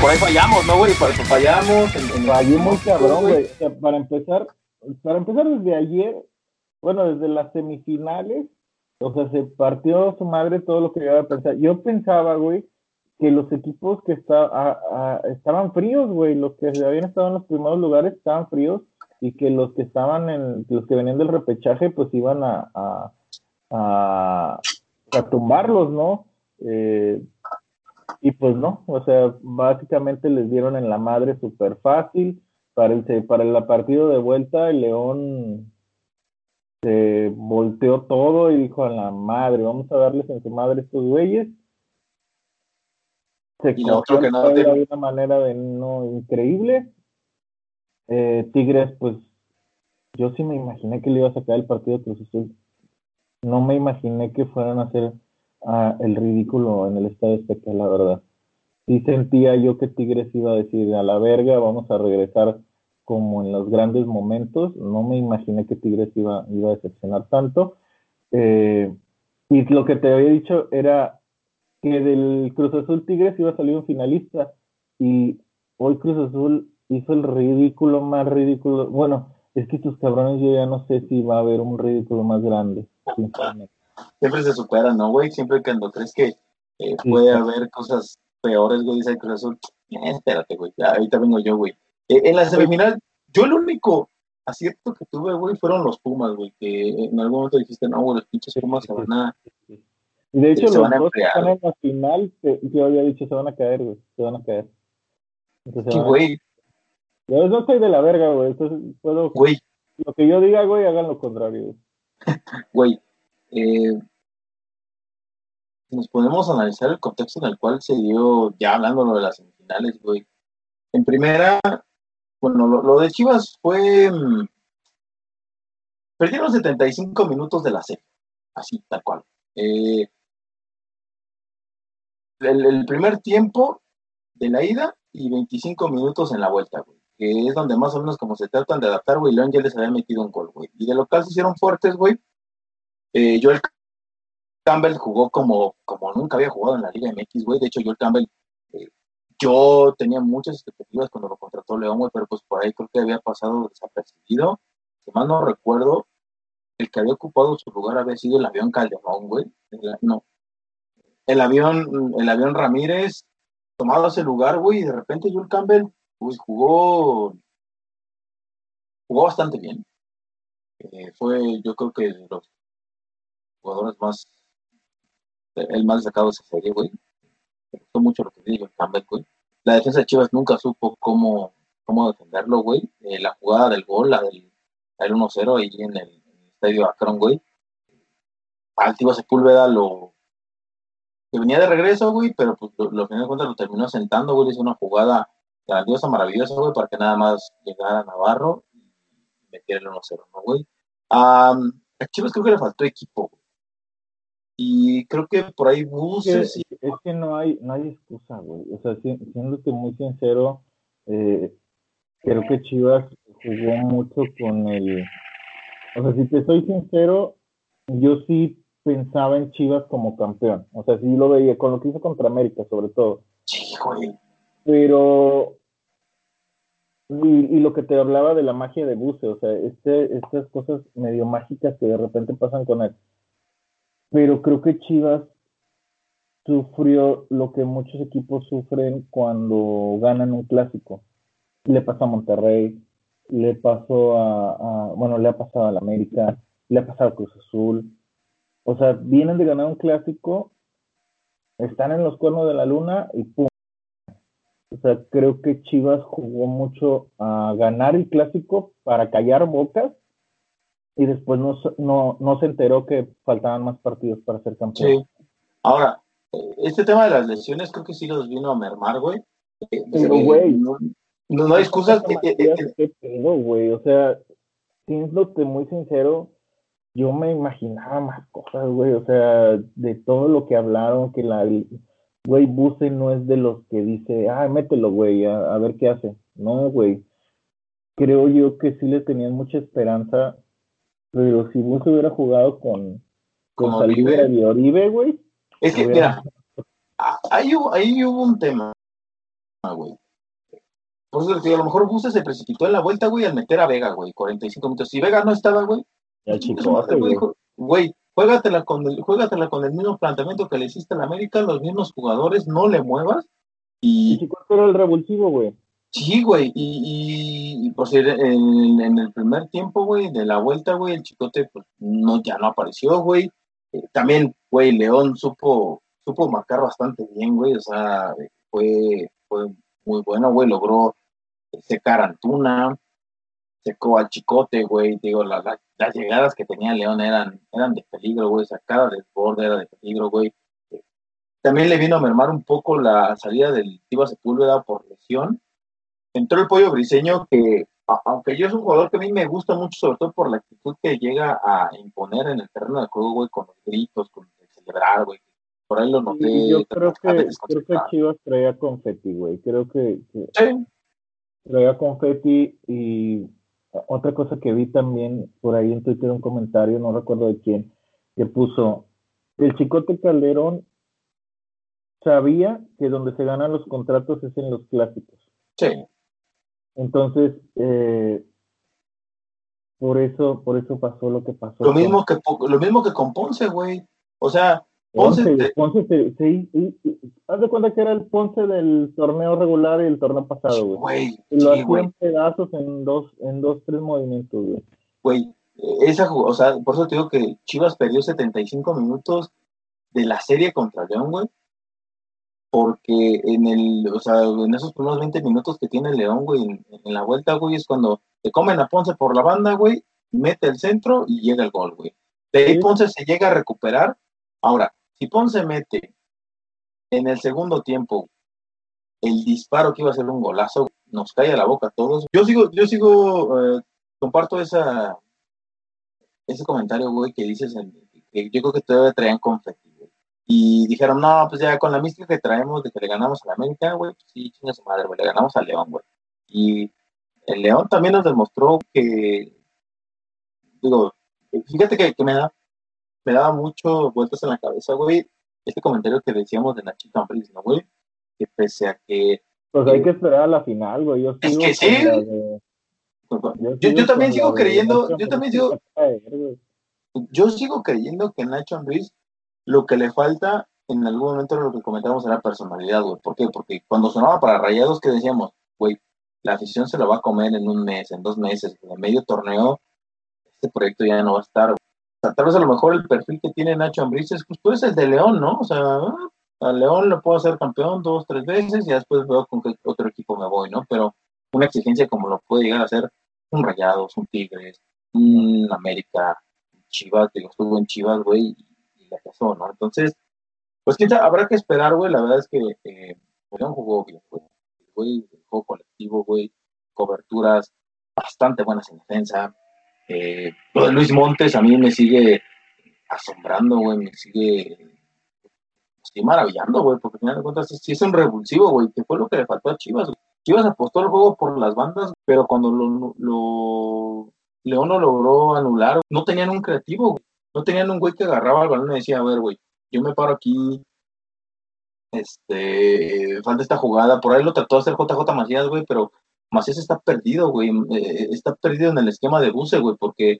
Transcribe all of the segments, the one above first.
Por ahí fallamos, ¿no, güey? Por eso fallamos. Fallé muy cabrón, güey. O sea, para empezar, para empezar desde ayer, bueno, desde las semifinales, o sea, se partió su madre todo lo que yo iba a pensar. Yo pensaba, güey, que los equipos que está, a- a- estaban fríos, güey, los que habían estado en los primeros lugares estaban fríos y que los que estaban en, los que venían del repechaje, pues iban a, a, a, a tumbarlos, ¿no? Eh, y pues no, o sea, básicamente les dieron en la madre súper fácil. Para el, para el partido de vuelta, el León se volteó todo y dijo a la madre, vamos a darles en su madre estos güeyes. Se Y otro cogió que no de una manera de no increíble. Eh, Tigres, pues yo sí me imaginé que le iba a sacar el partido Cruz Azul. No me imaginé que fueran a hacer el ridículo en el Estadio Azteca, la verdad. Sí sentía yo que Tigres iba a decir a la verga, vamos a regresar como en los grandes momentos. No me imaginé que Tigres iba, iba a decepcionar tanto. Eh, y lo que te había dicho era que del Cruz Azul Tigres iba a salir un finalista y hoy Cruz Azul hizo el ridículo más ridículo. Bueno, es que estos cabrones yo ya no sé si va a haber un ridículo más grande. sinceramente. Siempre se superan, ¿no, güey? Siempre cuando crees que eh, puede haber cosas peores, güey, dice el Cruz Azul. Eh, espérate, güey, ya, ahorita vengo yo, güey. Eh, en la semifinal, yo el único acierto que tuve, güey, fueron los Pumas, güey, que en algún momento dijiste, no, güey, los pinches Pumas se van a... Y de hecho, Se los van a dos que están en la final, te- yo había dicho, se van a caer, güey. Se van a caer. Entonces, Sí, güey, Yo no soy de la verga, güey. Entonces, puedo. güey, Lo que yo diga, güey, hagan lo contrario. güey. güey. Eh, nos podemos analizar el contexto en el cual se dio, ya hablando de las semifinales, güey. En primera, bueno, lo, lo de Chivas fue. mm, perdieron 75 minutos de la serie, así, tal cual. Eh, el, el primer tiempo de la ida y 25 minutos en la vuelta, güey. Que es donde más o menos como se tratan de adaptar, güey. León ya les había metido un gol, güey. Y de local se hicieron fuertes, güey. Eh, Joel Campbell jugó como, como nunca había jugado en la Liga MX, güey. De hecho, Joel Campbell, eh, yo tenía muchas expectativas cuando lo contrató León, güey, pero pues por ahí creo que había pasado desapercibido. Si mal no recuerdo, el que había ocupado su lugar había sido el avión Calderón, güey. No. El avión, el avión Ramírez tomado ese lugar, güey, y de repente Joel Campbell, pues jugó, jugó bastante bien. Eh, fue, yo creo que los jugadores más, el más destacado de esa serie, güey. Me gustó mucho lo que dijo el Campbell, güey. La defensa de Chivas nunca supo cómo, cómo defenderlo, güey. Eh, la jugada del gol, la del, del 1-0 ahí en el, en el estadio Akron, güey. Altiva Sepúlveda lo que venía de regreso, güey, pero pues lo, lo final de cuentas lo terminó sentando, güey, hizo una jugada grandiosa, maravillosa, güey, para que nada más llegara Navarro y metiera el 1-0, ¿no, güey? Am, a Chivas creo que le faltó equipo, güey. Y creo que por ahí Es que, Buses y es que no hay, no hay excusa, güey. O sea, si- siéndote muy sincero, eh, creo que Chivas jugó mucho con el. O sea, si te soy sincero, yo sí pensaba en Chivas como campeón. O sea, sí lo veía, con lo que hizo contra América, sobre todo. Sí, güey. Pero. Y, y lo que te hablaba de la magia de Buse, o sea, este, estas cosas medio mágicas que de repente pasan con él. Pero creo que Chivas sufrió lo que muchos equipos sufren cuando ganan un clásico. Le pasó a Monterrey, le pasó a, a- bueno, le ha pasado a la América, le ha pasado a Cruz Azul. O sea, vienen de ganar un clásico, están en los cuernos de la luna y pum. O sea, creo que Chivas jugó mucho a ganar el clásico para callar bocas y después no, se- no, no se enteró que faltaban más partidos para ser campeón. Sí. Ahora, este tema de las lesiones creo que sí los vino a mermar, güey. Eh, Pero, eh, güey, no, no, no hay excusas. eh, eh, eh, ¿Qué pedo, güey? O sea, siéndote muy sincero, yo me imaginaba más cosas, güey. O sea, de todo lo que hablaron, que la. Güey, Buse no es de los que dice, ah, mételo, güey, a, a ver qué hace. No, güey. Creo yo que sí le tenían mucha esperanza, pero si Buse hubiera jugado con, con Saldívar Oribe. güey. Es que, hubiera- mira, ahí hubo, ahí hubo un tema, güey. Por eso digo, a lo mejor Buse se precipitó en la vuelta, güey, al meter a Vega, güey, 45 minutos. Si Vega no estaba, güey, Y al chingue su chicote, güey, güey. ju- güey, juégatela con, el, juégatela con el mismo planteamiento que le hiciste a la América, los mismos jugadores, no le muevas. Y Y chicote era el revulsivo, güey. Sí, güey, y, y, pues en, en- el primer tiempo, güey, de la vuelta, güey, el chicote, pues no, ya no apareció, güey. Eh, también, güey, León supo, supo marcar bastante bien, güey, o sea, fue, fue muy bueno, güey, logró secar Antuna, secó al Chicote, güey, digo, la- la- las llegadas que tenía León eran, eran de peligro, güey, sacada del borde era de peligro, güey. También le vino a mermar un poco la salida del Tiva Sepúlveda por lesión. Entró el pollo briseño que, aunque yo es un jugador que a mí me gusta mucho, sobre todo por la actitud que llega a imponer en el terreno de juego, güey, con los gritos, con el celebrar, güey. Por ahí lo noté. Yo creo que, creo que. Chivas traía confeti, güey. Creo que, que Sí, traía confeti y otra cosa que vi también por ahí en Twitter un comentario, no recuerdo de quién, que puso el Chicote Calderón sabía que donde se ganan los contratos es en los clásicos. sí. Entonces, eh, por eso, por eso pasó lo que pasó. Lo con mismo que, lo mismo que con Ponce, güey. O sea, Ponce, Ponce. te- Ponce y- y- haz de cuenta que era el Ponce del torneo regular y el torneo pasado, güey. lo sí, hacían güey, pedazos en dos, en dos, tres movimientos, güey. güey. Esa, o sea, por eso te digo que Chivas perdió 75 minutos de la serie contra León, güey. Porque en el, o sea, en esos primeros 20 minutos que tiene León, güey, en, en la vuelta, güey, es cuando te comen a Ponce por la banda, güey, mete el centro y llega el gol, güey. De ahí. Ponce se llega a recuperar. Ahora, si Ponce mete en el segundo tiempo el disparo que iba a ser un golazo, nos cae a la boca a todos. Yo sigo, yo sigo, eh, comparto esa, ese comentario, güey, que dices, en- que yo creo que todavía traían confeti. Y dijeron, no, pues ya con la mística que traemos de que le ganamos a la América, güey, pues sí, chinga su madre, güey, le ganamos al León, güey. Y el León también nos demostró que, digo, fíjate que, que me da, me daba mucho vueltas en la cabeza, güey, este comentario que decíamos de Nachito Ambriz, ¿no, güey? Que pese a que Pues hay que esperar a la final, güey. Yo Es sigo que con sí. de- Yo, yo también sigo creyendo, yo también sigo, que a yo sigo creyendo que Nacho Ambriz lo que le falta en algún momento lo que comentábamos era personalidad, güey. ¿Por qué? Porque cuando sonaba para Rayados que decíamos, güey, la afición se lo va a comer en un mes, en dos meses, en medio torneo, este proyecto ya no va a estar. O sea, tal vez a lo mejor el perfil que tiene Nacho Ambriz es, pues, pues el de León, ¿no? O sea, ah, a León le puedo hacer campeón dos, tres veces y después veo con qué otro equipo me voy, ¿no? Pero una exigencia como lo puede llegar a ser un Rayados, un Tigres, un América, Chivas, digo, estuvo en Chivas, güey, Entonces, pues sabe, habrá que esperar, güey, la verdad es que eh, León jugó bien, güey, güey, juego colectivo, güey, coberturas bastante buenas en defensa, eh, lo de Luis Montes a mí me sigue asombrando, güey, me sigue maravillando, güey, porque al final de cuentas sí es un revulsivo, güey, que fue lo que le faltó a Chivas. güey. Chivas apostó el juego por las bandas, pero cuando lo, lo León lo logró anular, no tenían un creativo. No tenían un güey que agarraba el balón y decía, a ver, güey, yo me paro aquí, este, falta esta jugada, por ahí lo trató de hacer JJ Macías, güey, pero Macías está perdido, güey, eh, está perdido en el esquema de Buse, güey, porque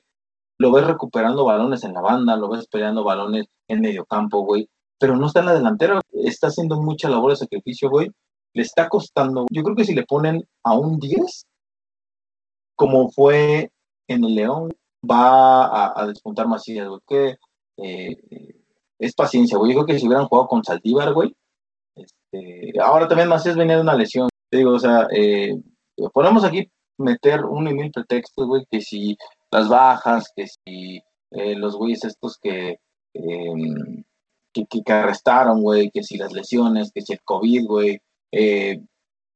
lo ves recuperando balones en la banda, lo ves peleando balones en medio campo, güey, pero no está en la delantera, está haciendo mucha labor de sacrificio, güey, le está costando, yo creo que si le ponen a un 10, como fue en el León, va a, despuntar Macías, güey, que eh, es paciencia, güey, yo creo que si hubieran jugado con Saldívar, güey, este, ahora también Macías venía de una lesión, te digo, o sea, eh, podemos aquí meter un y mil pretextos, güey, que si las bajas, que si eh, los güeyes estos que, eh, que, que, arrestaron, güey, que si las lesiones, que si el COVID, güey. Eh,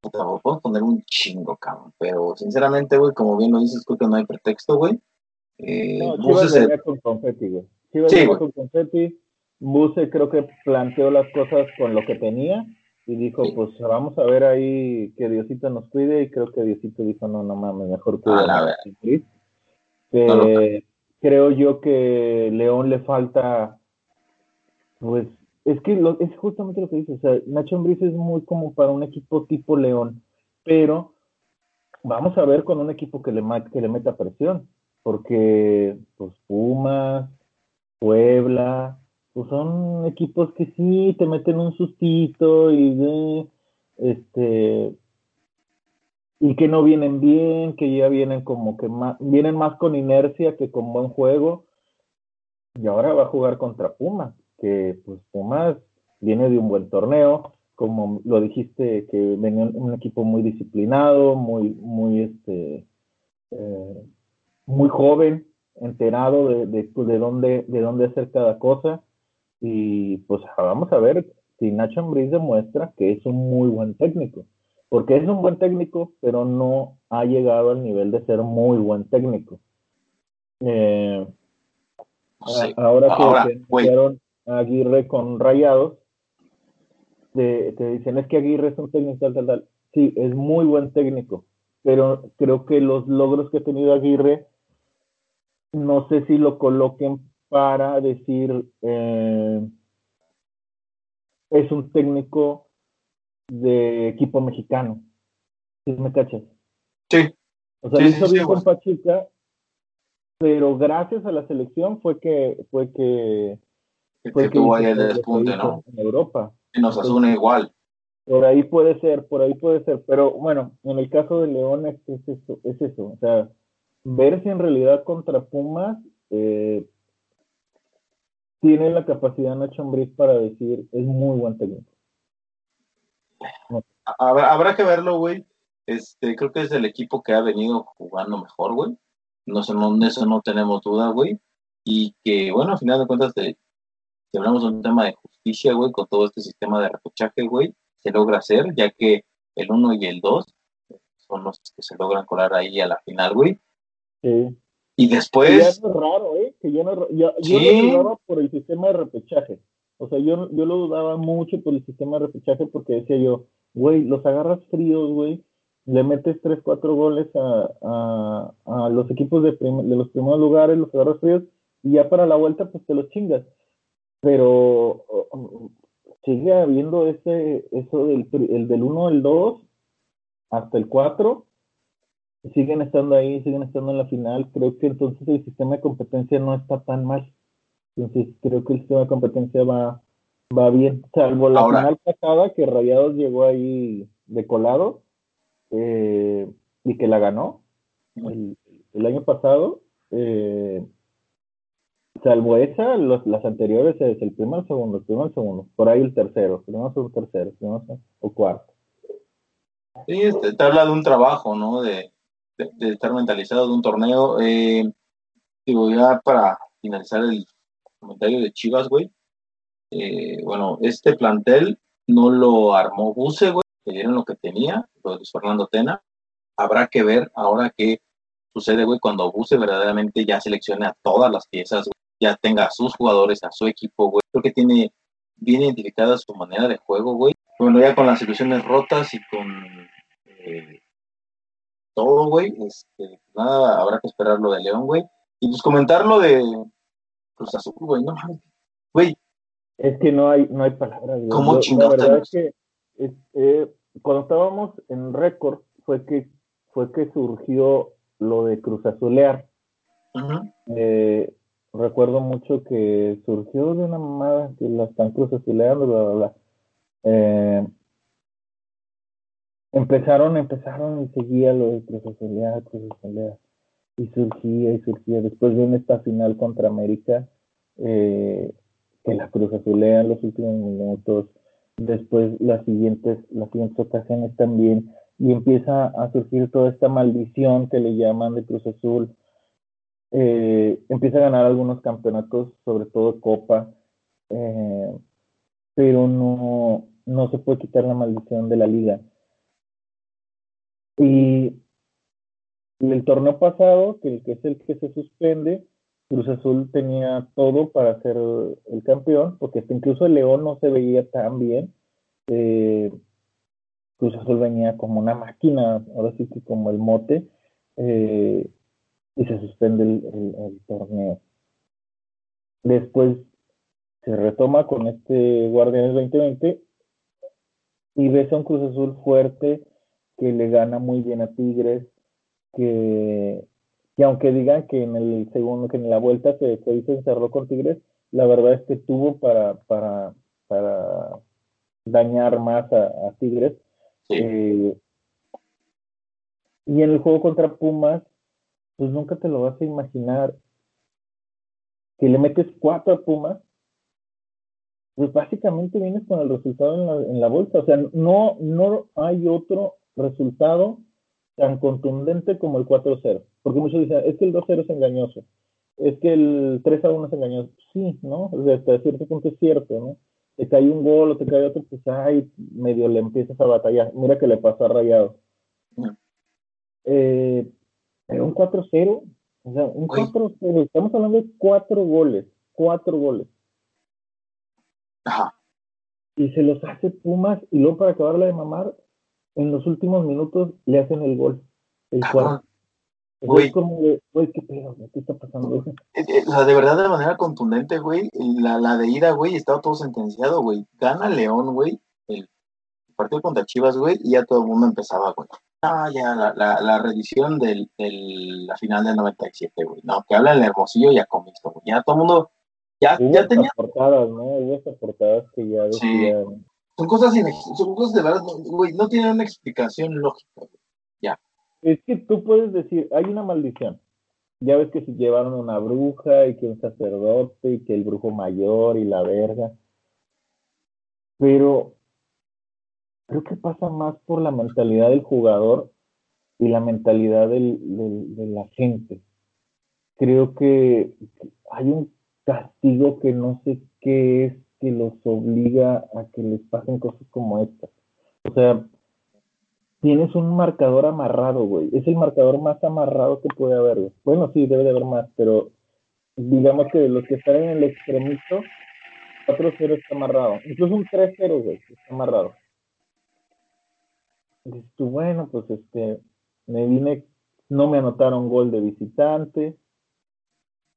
puedo poner un chingo, cabrón. Pero sinceramente, güey, como bien lo dices, creo que no hay pretexto, güey. Eh, no, Chivas venía con confeti, güey. Chivas sí, con confeti. Buse creo que planteó las cosas con lo que tenía y dijo, pues vamos a ver ahí que Diosito nos cuide y creo que Diosito dijo, no, no mames, mejor que... Eh, creo. yo que León le falta, pues, es que es justamente lo que dice, o sea, Nacho Ambriz es muy como para un equipo tipo León, pero vamos a ver con un equipo que le, que le meta presión, porque pues Pumas, Puebla, pues son equipos que sí te meten un sustito y este y que no vienen bien, que ya vienen como que más, vienen más con inercia que con buen juego. Y ahora va a jugar contra Pumas, que pues Pumas viene de un buen torneo, como lo dijiste, que venía un equipo muy disciplinado, muy, muy este eh, muy joven, enterado de, de, de, dónde, de dónde hacer cada cosa. Y pues vamos a ver si Nacho Ambriz demuestra que es un muy buen técnico porque es un buen técnico, pero no ha llegado al nivel de ser muy buen técnico. Eh, ahora que hicieron a Aguirre con Rayados, te, dicen es que Aguirre es un técnico tal, tal, tal. Sí, es muy buen técnico, pero creo que los logros que ha tenido Aguirre, no sé si lo coloquen para decir eh, es un técnico de equipo mexicano. ¿Sí me cachas? Sí. O sea, hizo bien con Pachuca, pero gracias a la selección fue que fue que fue que, tuvo ahí el despunte, ¿no? En Europa. Y nos asume igual. Por ahí puede ser, por ahí puede ser, pero bueno, en el caso de León es, eso, es eso, o sea, ver si en realidad contra Pumas eh, tiene la capacidad Nacho Ambriz para decir es muy buen técnico. Habrá, que verlo, güey. Este, creo que es el equipo que ha venido jugando mejor, güey. No sé, no, eso no tenemos duda, güey. Y que, bueno, al final de cuentas, de, si hablamos de un tema de justicia, güey, con todo este sistema de repechaje, güey, se logra hacer, ya que el 1 y el 2 son los que se logran colar ahí a la final, güey. Sí. Y después. es raro, ¿eh? Que yo no, yo, yo por el sistema de repechaje. O sea, yo, yo lo dudaba mucho por el sistema de repechaje porque decía yo, güey, los agarras fríos, güey, le metes 3, 4 goles a, a, los equipos de, de, los primeros lugares, los agarras fríos, y ya para la vuelta, pues te los chingas. Pero sigue habiendo ese, eso del, el del 1 al 2 hasta el 4, siguen estando ahí, siguen estando en la final. Creo que entonces el sistema de competencia no está tan mal. Entonces creo que el sistema de competencia va, va bien, salvo la final pasada que Rayados llegó ahí de colado eh, y que la ganó el, año pasado. Eh, salvo esa, las anteriores es el primero, el segundo, el primero, el segundo, por ahí el tercero, primero, segundo, tercero, primero, o cuarto. Sí, este, te habla de un trabajo, ¿no? De, de, estar mentalizado de un torneo. Eh, digo, ya para finalizar el comentario de Chivas, güey. Eh, bueno, este plantel no lo armó Buse, güey, que dieron lo que tenía, lo de Fernando Tena. Habrá que ver ahora qué sucede, güey, cuando Buse verdaderamente ya seleccione a todas las piezas, ya tenga a sus jugadores, a su equipo, güey. Creo que tiene bien identificada su manera de juego, güey. Bueno, ya con las ilusiones rotas y con eh, todo, güey, este, nada, habrá que esperar lo de León, güey. Y pues comentar lo de Cruz Azul, güey, no güey. Es que no hay, no hay palabras. Güey. ¿Cómo chingados? La verdad es que eh, cuando estábamos en récord fue que fue que surgió lo de Cruz Azulear. eh, recuerdo mucho que surgió de una mamada que la están Cruz Azuleando, bla, bla, bla. Eh, empezaron, empezaron y seguía lo de Cruz Azulear y surgía y surgía. Después viene esta final contra América, eh, que la Cruz Azulea en los últimos minutos. Después las siguientes, las siguientes ocasiones también. Y empieza a surgir toda esta maldición que le llaman de Cruz Azul. Eh, empieza a ganar algunos campeonatos, sobre todo Copa. Eh, pero no, no se puede quitar la maldición de la liga. Y el torneo pasado, que, el que es el que se suspende, Cruz Azul tenía todo para ser el campeón, porque incluso el León no se veía tan bien. Eh, Cruz Azul venía como una máquina, ahora sí que como el mote, eh, y se suspende el, torneo. Después se retoma con este Guardianes 2020 y ves a un Cruz Azul fuerte que le gana muy bien a Tigres, que, que aunque digan que en el segundo, que en la vuelta se, se hizo encerró con Tigres, la verdad es que tuvo para, para, para dañar más a, Tigres. Eh, y en el juego contra Pumas, pues nunca te lo vas a imaginar que le metes cuatro a Pumas, pues básicamente vienes con el resultado en la, en la bolsa. O sea, no, no hay otro resultado tan contundente como el 4-0. Porque muchos dicen, es que el 2-0 es engañoso. Es que el 3-1 es engañoso. Sí, ¿no? Hasta cierto punto es cierto, ¿no? Te cae un gol o te cae otro, pues ay, medio le empiezas a batallar. Mira que le pasó a Rayado. Eh, pero un 4-0, o sea, un 4-0, estamos hablando de cuatro goles, cuatro goles. Ajá. Y se los hace Pumas y luego para acabarla de mamar, en los últimos minutos le hacen el gol, el cuarto. Es como de, güey, qué pedo, ¿qué está pasando? Eh, eh, o sea, de verdad, de manera contundente, güey, la, la de ida, güey, estaba todo sentenciado, güey. Gana León, güey, el partido contra Chivas, güey, y ya todo el mundo empezaba, güey. Ah, ya, la, la, la reedición de la final del 97, güey. No, que habla el Hermosillo y a Comisto, güey. Ya todo el mundo, ya, ya tenía... portadas, ¿no? Estas portadas que ya decían... Son cosas, son cosas de verdad, güey, no tienen una explicación lógica. Ya. Es que tú puedes decir, hay una maldición. Ya ves que si llevaron una bruja y que un sacerdote y que el brujo mayor y la verga. Pero creo que pasa más por la mentalidad del jugador y la mentalidad de la gente. Creo que hay un castigo que no sé qué es que los obliga a que les pasen cosas como estas. O sea, tienes un marcador amarrado, güey. Es el marcador más amarrado que puede haber, Bueno, sí, debe de haber más, pero digamos que los que están en el extremito, 4-0 está amarrado. Incluso un 3-0, güey, está amarrado. Dices tú, bueno, pues este, me vine, no me anotaron gol de visitante.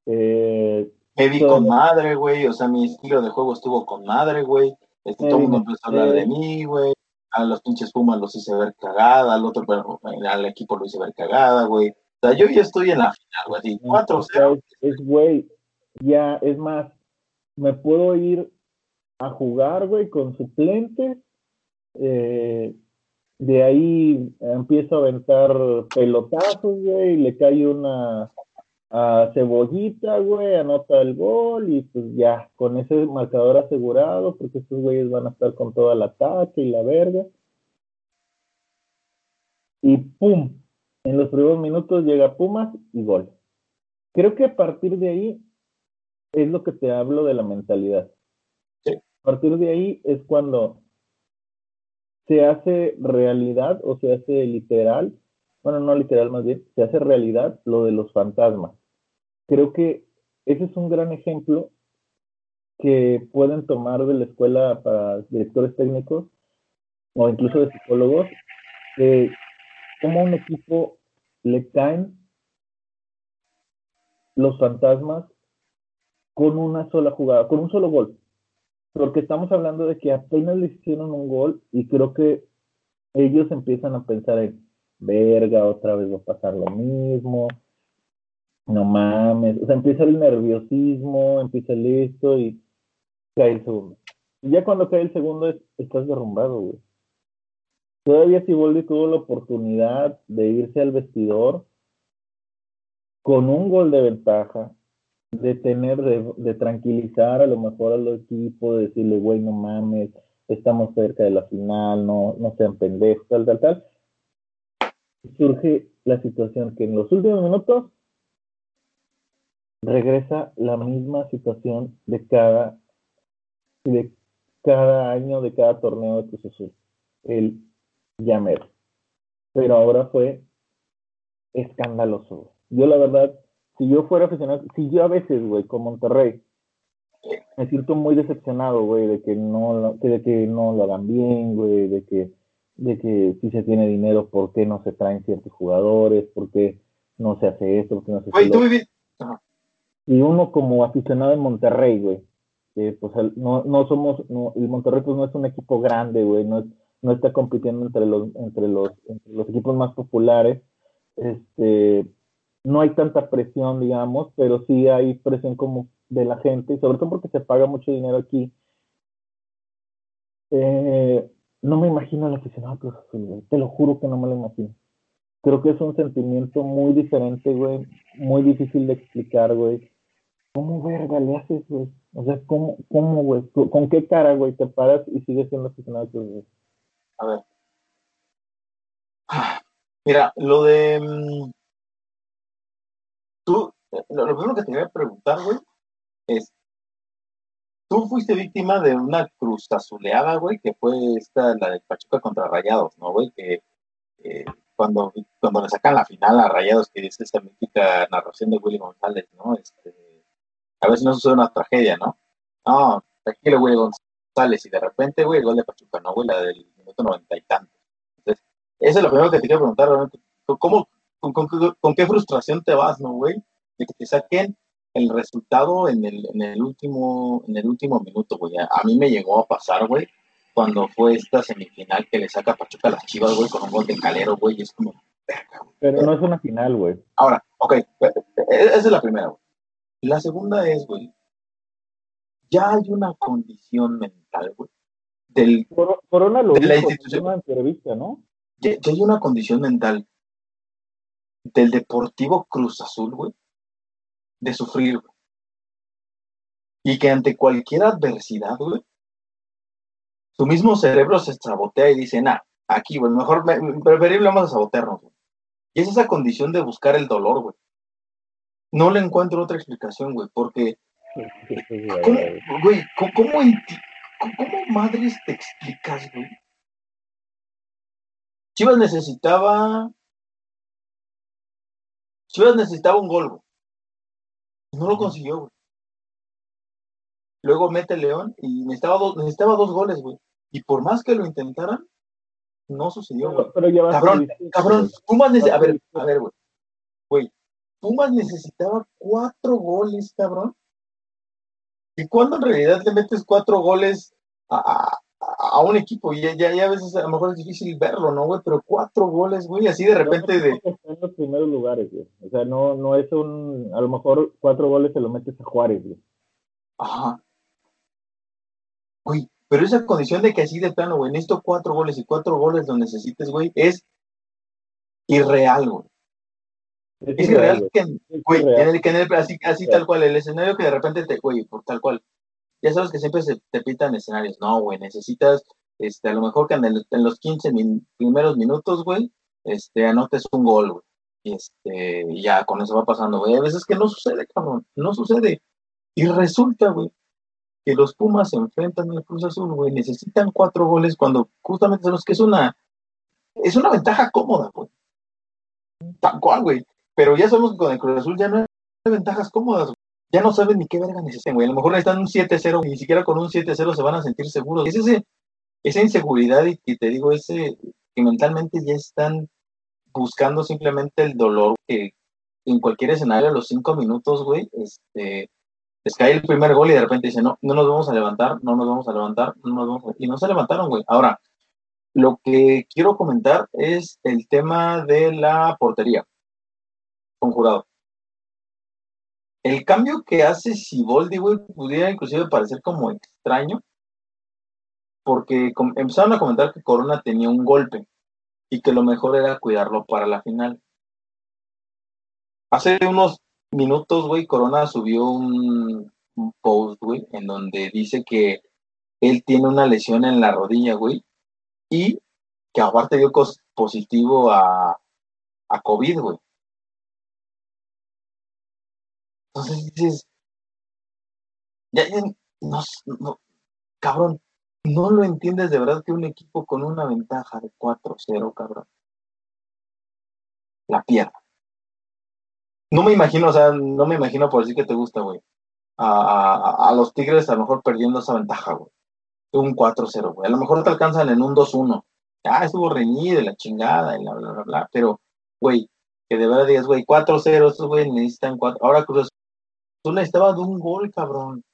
Eh, me vi con madre, güey. O sea, mi estilo de juego estuvo con madre, güey. Este, todo el mundo empezó a hablar de mí, güey. A los pinches Pumas los hice ver cagada, al otro, al equipo lo hice ver cagada, güey. O sea, yo ya estoy en la final, güey. Así, 4-0. Es, güey, ya, es más, me puedo ir a jugar, güey, con suplentes. Eh, de ahí empiezo a aventar pelotazos, güey, y le cae una a Cebollita, güey, anota el gol y pues ya, con ese marcador asegurado, porque estos güeyes van a estar con todo el ataque y la verga. Y pum, en los primeros minutos llega Pumas y gol. Creo que a partir de ahí es lo que te hablo de la mentalidad. A partir de ahí es cuando se hace realidad o se hace literal, bueno, no literal más bien, se hace realidad lo de los fantasmas creo que ese es un gran ejemplo que pueden tomar de la escuela para directores técnicos o incluso de psicólogos, de cómo un equipo le caen los fantasmas con una sola jugada, con un solo gol. Porque estamos hablando de que apenas le hicieron un gol y creo que ellos empiezan a pensar en, verga, otra vez va a pasar lo mismo, no mames, o sea, empieza el nerviosismo, empieza el esto y cae el segundo. Y ya cuando cae el segundo es, estás derrumbado, güey. Todavía si Boldi tuvo la oportunidad de irse al vestidor con un gol de ventaja, de tener, de, tranquilizar a lo mejor al equipo, de decirle, güey, no mames, estamos cerca de la final, no, no sean pendejos, tal, tal, tal. Surge la situación que en los últimos minutos regresa la misma situación de cada, de cada año de cada torneo de Cruz Azul. El Yammer. Pero ahora fue escandaloso. Yo la verdad, si yo fuera aficionado, si yo a veces, güey, con Monterrey, me siento muy decepcionado, güey, de que no, de que no lo hagan bien, güey, de que, de que si se tiene dinero, ¿por qué no se traen ciertos jugadores? ¿Por qué no se hace esto? ¿Por qué no se hace Y uno como aficionado en Monterrey, güey, pues no, no somos, el Monterrey pues no es un equipo grande, güey, no, es, no está compitiendo entre los, entre los, entre los equipos más populares, este, no hay tanta presión, digamos, pero sí hay presión como de la gente, sobre todo porque se paga mucho dinero aquí. Eh, no me imagino el aficionado Cruz Azul, Te lo juro que no me lo imagino. Creo que es un sentimiento muy diferente, güey. Muy difícil de explicar, güey. ¿Cómo verga le haces, güey? O sea, ¿cómo, cómo, güey? ¿Con qué cara, güey, te paras y sigues siendo aficionado Cruz A ver. Mira, lo de. Mm, tú, lo, primero que te voy a preguntar, güey, es, tú fuiste víctima de una cruz azuleada, güey, que fue esta, la de Pachuca contra Rayados, ¿no, güey? Que eh, cuando, cuando le sacan la final a Rayados, que es esa mítica narración de Willy González, ¿no? Este, a ver si no sucede una tragedia, ¿no? No, tranquilo, Willy González, y de repente, güey, el gol de Pachuca, ¿no, güey? La del minuto noventa y tanto. Entonces, eso es lo primero que te quiero preguntar, realmente. ¿Cómo, con, con qué frustración te vas, no, güey? De que te saquen el resultado en el, en el último en el último minuto, güey. A, mí me llegó a pasar, güey, cuando fue esta semifinal que le saca Pachuca a las Chivas, güey, con un gol de Calero, güey, y es como... Pero no es una final, güey. Ahora, ok, e, e, esa es la primera, güey. La segunda es, güey, ya hay una condición mental, güey, del, Corona lo de la institución. En entrevista, ¿no? Ya, ya hay una condición mental del Deportivo Cruz Azul, güey, de sufrir, Y que ante cualquier adversidad, güey, su mismo cerebro se sabotea y dice, nah, aquí, güey, mejor, preferible vamos a sabotearnos, güey. Y es esa condición de buscar el dolor, güey. No le encuentro otra explicación, güey, porque... ¿Cómo, güey, cómo, cómo madres te explicas, güey? Chivas necesitaba... Chivas necesitaba un gol, güey. No lo consiguió, güey. Luego mete León y necesitaba dos, necesitaba dos goles, güey. Y por más que lo intentaran, no sucedió, güey. Pero, cabrón, cabrón, Pumas a ver, a ver, güey. Güey, Pumas necesitaba cuatro goles, cabrón. ¿Y cuando en realidad le metes cuatro goles a, a un equipo, y ya, ya, a veces a lo mejor es difícil verlo, ¿no, güey? Pero cuatro goles, güey, así de repente de... En los primeros lugares, güey. O sea, no, no es un... A lo mejor cuatro goles se lo metes a Juárez, güey. Ajá. Güey, pero esa condición de que así de plano, güey, necesito cuatro goles y cuatro goles lo necesites, güey, es irreal, güey. Es, irreal, que, güey, en el, que en el, así, así tal cual, el escenario que de repente te, güey, por tal cual, ya sabes que siempre se te pitan escenarios. No, güey, necesitas, este, a lo mejor que en, los 15 primeros minutos, güey, este, anotes un gol, güey. Y este, ya con eso va pasando, güey. A veces que no sucede, cabrón, no sucede. Y resulta, güey, que los Pumas se enfrentan al Cruz Azul, güey, necesitan cuatro goles cuando justamente sabemos que es una, es una ventaja cómoda, güey. Tal cual, güey. Pero ya sabemos que con el Cruz Azul ya no hay ventajas cómodas, ya no saben ni qué verga necesitan, güey. A lo mejor necesitan un 7-0, ni siquiera con un 7-0 se van a sentir seguros. Es ese, esa inseguridad y, te digo, ese que mentalmente ya están buscando simplemente el dolor que en cualquier escenario a los cinco minutos, güey, este, les cae el primer gol y de repente dicen, no, no nos vamos a levantar, no nos vamos a levantar, no nos vamos a... y no se levantaron, güey. Ahora, lo que quiero comentar es el tema de la portería conjurado. El cambio que hace Siboldi, güey, pudiera inclusive parecer como extraño, porque empezaron a comentar que Corona tenía un golpe y que lo mejor era cuidarlo para la final. Hace unos minutos, güey, Corona subió un, post, güey, en donde dice que él tiene una lesión en la rodilla, güey, y que aparte dio positivo a, a COVID, güey. Entonces dices, ya, no, no, cabrón, no lo entiendes de verdad que un equipo con una ventaja de 4-0, cabrón, la pierda. No me imagino, o sea, no me imagino por decir que te gusta, güey. A, a, los Tigres a lo mejor perdiendo esa ventaja, güey. Un 4-0, güey. A lo mejor te alcanzan en un 2-1. Ya estuvo reñido y la chingada y bla, bla, bla, bla. Pero, güey, que de verdad digas, güey, 4-0, estos güey necesitan 4. Ahora Cruz Azul necesitaba de un gol, cabrón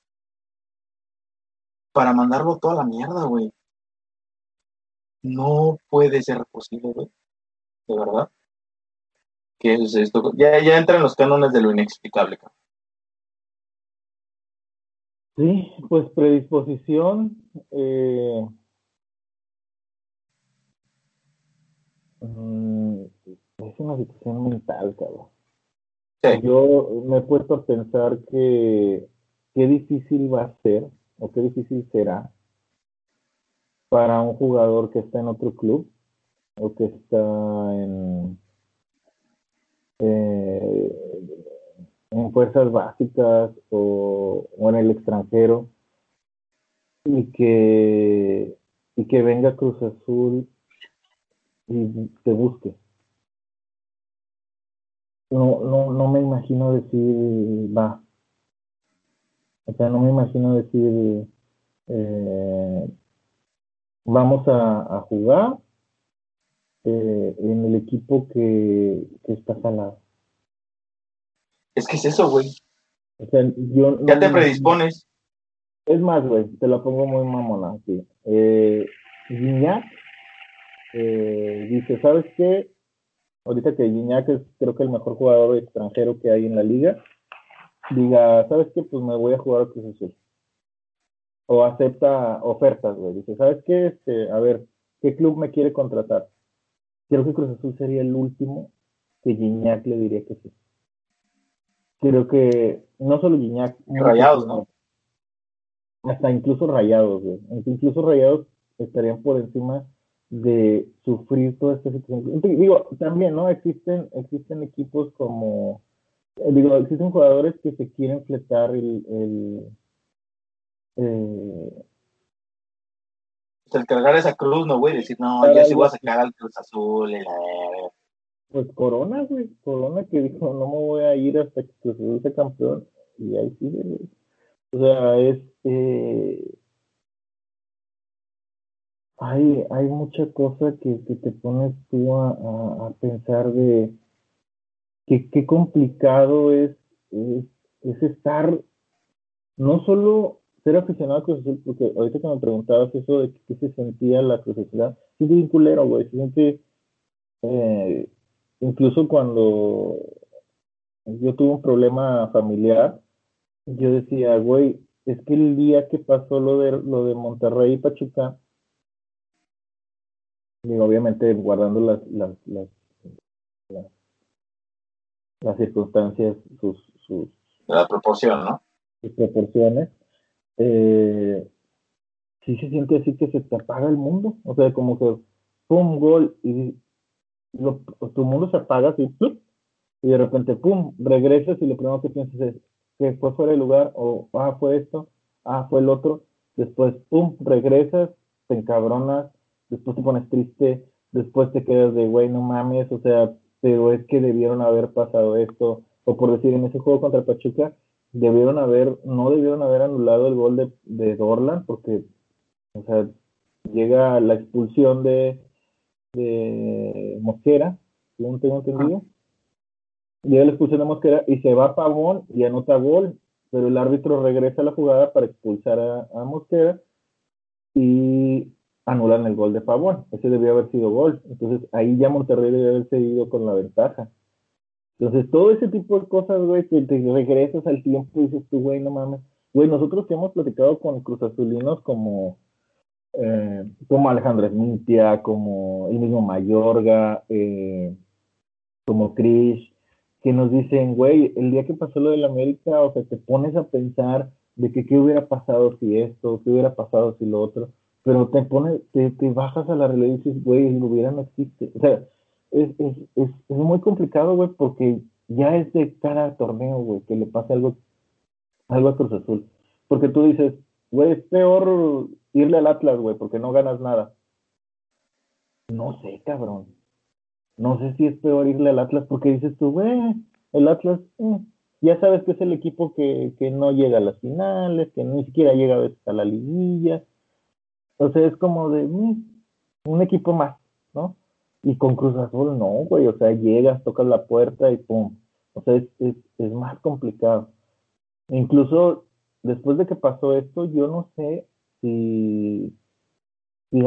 para mandarlo toda la mierda, güey. No puede ser posible, güey. De verdad. ¿Qué es esto? Ya, ya entra en los cánones de lo inexplicable, cabrón. Sí, pues predisposición. Eh, mm, es una situación mental, cabrón. Yo me he puesto a pensar que qué difícil va a ser o qué difícil será para un jugador que está en otro club o que está en, eh, en fuerzas básicas o, en el extranjero y que, y que venga Cruz Azul y te busque. No, no, no me imagino decir, va, o sea, no me imagino decir, eh, vamos a, jugar eh, en el equipo que, está salado. Es que es eso, güey. O sea, yo ya te predispones. Es más, güey, te la pongo muy mamona. Sí. Eh, eh, dice, ¿sabes qué? Ahorita que Gignac es creo que el mejor jugador extranjero que hay en la liga diga, ¿sabes qué? Pues me voy a jugar a Cruz Azul. O acepta ofertas, güey. Dice, ¿sabes qué? Este, a ver, ¿qué club me quiere contratar? Creo que Cruz Azul sería el último que Gignac le diría que sí. Creo que no solo Gignac. Rayados, ¿no? Hasta incluso Rayados, güey. Incluso Rayados estarían por encima de sufrir toda esta situación. Digo, también, ¿no? Existen, existen equipos como eh, digo, existen jugadores que se quieren fletar el, el, eh, el cargar esa cruz, no, güey, decir, no, ya sí voy a sacar al Cruz Azul. Pues Corona, güey, Corona que dijo, no me voy a ir hasta que Cruz Azul sea campeón, y ahí sigue, güey. O sea, es, eh, hay, hay mucha cosa que, que te pones tú a, a pensar de, qué, complicado es, es, estar, no solo ser aficionado a Cruz Azul, porque ahorita que me preguntabas eso de qué se sentía la Cruz Azul, sí es un culero, güey, se siente, eh, incluso cuando yo tuve un problema familiar, yo decía, güey, es que el día que pasó lo de, lo de Monterrey y Pachuca, digo, obviamente guardando las, las, las las circunstancias, sus, sus la proporción, ¿no? Sus proporciones, eh, sí se siente así que se te apaga el mundo, o sea, como que pum, gol, y tu mundo se apaga así, y de repente, pum, regresas y lo primero que piensas es que fue fuera de lugar, o ah, fue esto, ah, fue el otro, después, pum, regresas, te encabronas, después te pones triste, después te quedas de, güey, no mames, o sea, pero es que debieron haber pasado esto, o por decir, en ese juego contra Pachuca, debieron haber, no debieron haber anulado el gol de, de Dorlan, porque, o sea, llega la expulsión de, de Mosquera, según tengo entendido. Llega la expulsión de Mosquera y se va a Pavón y anota gol, pero el árbitro regresa a la jugada para expulsar a, a Mosquera y anulan el gol de Pavón. Ese debió haber sido gol. Entonces ahí ya Monterrey debe haberse ido con la ventaja. Entonces todo ese tipo de cosas, güey, que te regresas al tiempo y dices tú, güey, no mames. Güey, nosotros que hemos platicado con Cruz Azulinos como, eh, como Alejandro Esmitia, como el mismo Mayorga, eh, como Chris, que nos dicen, güey, el día que pasó lo del América, o sea, te pones a pensar de que qué hubiera pasado si esto, qué hubiera pasado si lo otro pero te pone, te, te bajas a la realidad y dices, güey, lo hubiera no existe. O sea, es, es, es, es muy complicado, güey, porque ya es de cada torneo, güey, que le pase algo, algo a Cruz Azul. Porque tú dices, güey, es peor irle al Atlas, güey, porque no ganas nada. No sé, cabrón. No sé si es peor irle al Atlas porque dices tú, güey, el Atlas, eh, ya sabes que es el equipo que, que, no llega a las finales, que ni siquiera llega a veces a la liguilla. O sea, es como de mm, un equipo más, ¿no? Y con Cruz Azul no, güey, o sea, llegas, tocas la puerta y pum. O sea, es, es, es más complicado. Incluso después de que pasó esto, yo no sé si, si,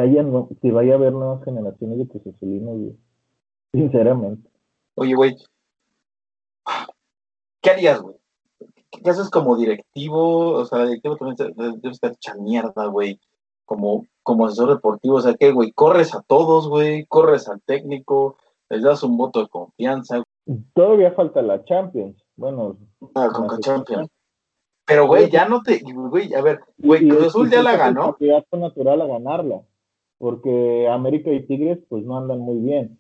si vaya a haber nuevas generaciones de Cruz Azulinos, Sinceramente. Oye, güey, ¿qué harías, güey? ¿Qué haces como directivo? O sea, directivo también debe estar hecha mierda, güey. Como, como asesor deportivo, o sea, ¿qué, güey? ¿Corres a todos, güey? ¿Corres al técnico? ¿Les das un voto de confianza? Todavía falta la Champions. Bueno. Ah, con la Champions. Pero, güey, ya no te. Güey, a ver, güey, Cruz Azul ya la ganó. Es natural a ganarla. Porque América y Tigres, pues no andan muy bien.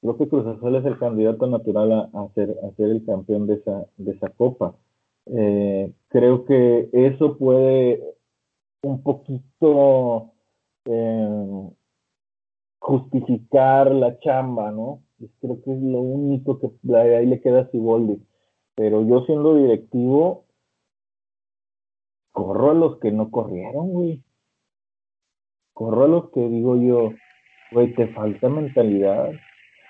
Creo que Cruz Azul es el candidato natural a, ser, a ser el campeón de esa, de esa copa. Eh, creo que eso puede un poquito eh, justificar la chamba, ¿no? Creo que es lo único que ahí le queda a Siboldi. Pero yo siendo directivo, corro a los que no corrieron, güey. Corro a los que digo yo, güey, te falta mentalidad.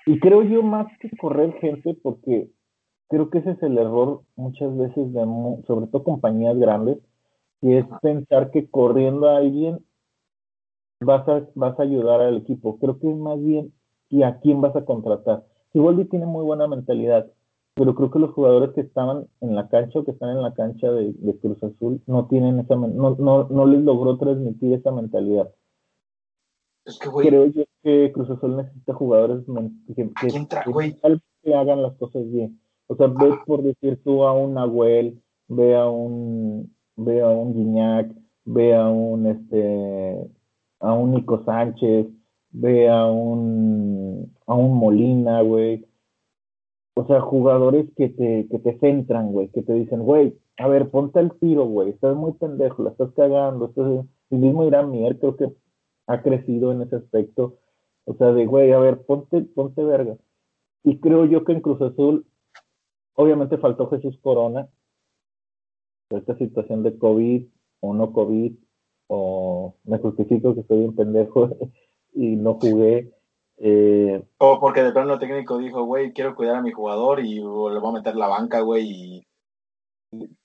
Y creo yo más que correr gente, porque creo que ese es el error muchas veces de, sobre todo compañías grandes, y es pensar que corriendo a alguien vas a, vas a ayudar al equipo. Creo que es más bien y a quién vas a contratar. Siboldi tiene muy buena mentalidad, pero creo que los jugadores que estaban en la cancha o que están en la cancha de, Cruz Azul no tienen esa no, no, no les logró transmitir esa mentalidad. Creo yo que Cruz Azul necesita jugadores que, que, hagan las cosas bien. O sea, ve por decir tú a un Nahuel, ve a un ve a un Guiñac, ve a un este a un Nico Sánchez, ve a un a un Molina, güey, o sea, jugadores que te, que te centran, güey, que te dicen, güey, a ver, ponte el tiro, güey, estás muy pendejo, la estás cagando, estás... el mismo Irán Mier creo que ha crecido en ese aspecto, o sea, de, güey, a ver, ponte, ponte verga. Y creo yo que en Cruz Azul, obviamente faltó Jesús Corona, esta situación de COVID o no COVID, o me justifico que estoy un pendejo y no jugué, eh, o porque de plano técnico dijo, güey, quiero cuidar a mi jugador y le voy a meter la banca, güey. Y